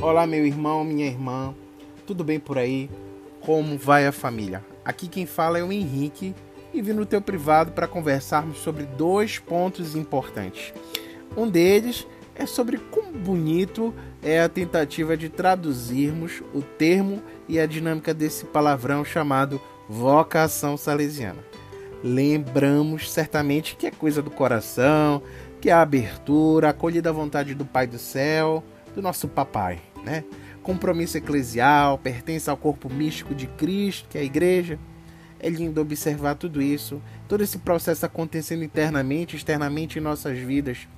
Olá, meu irmão, minha irmã, tudo bem por aí? Como vai a família? Aqui quem fala é o Henrique e vim no teu privado para conversarmos sobre dois pontos importantes. Um deles é sobre como bonito é a tentativa de traduzirmos o termo e a dinâmica desse palavrão chamado vocação salesiana. Lembramos certamente que é coisa do coração, que é a abertura, a acolhida à vontade do Pai do céu, do nosso papai, né? Compromisso eclesial, pertence ao corpo místico de Cristo, que é a igreja. É lindo observar tudo isso, todo esse processo acontecendo internamente, externamente em nossas vidas.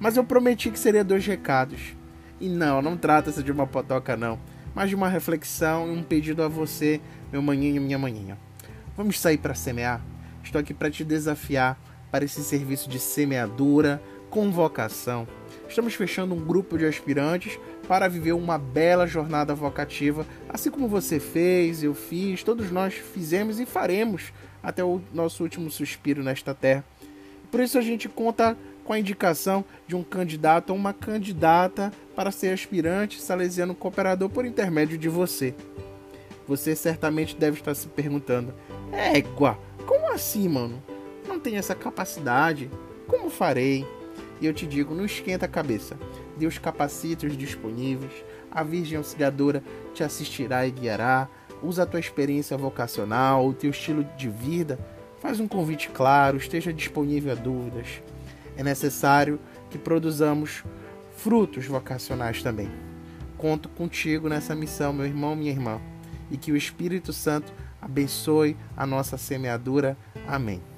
Mas eu prometi que seria dois recados. E não, não trata-se de uma potoca não, mas de uma reflexão e um pedido a você, meu maninho e minha maninha. Vamos sair para semear? Estou aqui para te desafiar para esse serviço de semeadura, convocação. Estamos fechando um grupo de aspirantes para viver uma bela jornada vocativa, assim como você fez, eu fiz, todos nós fizemos e faremos até o nosso último suspiro nesta terra. Por isso a gente conta com a indicação de um candidato ou uma candidata para ser aspirante salesiano cooperador por intermédio de você. Você certamente deve estar se perguntando: égua, como assim, mano? Não tenho essa capacidade. Como farei? E eu te digo: não esquenta a cabeça. Deus capacita os disponíveis. A Virgem Auxiliadora te assistirá e guiará. Usa a tua experiência vocacional, o teu estilo de vida. Faz um convite claro, esteja disponível a dúvidas. É necessário que produzamos frutos vocacionais também. Conto contigo nessa missão, meu irmão, minha irmã, e que o Espírito Santo abençoe a nossa semeadura. Amém.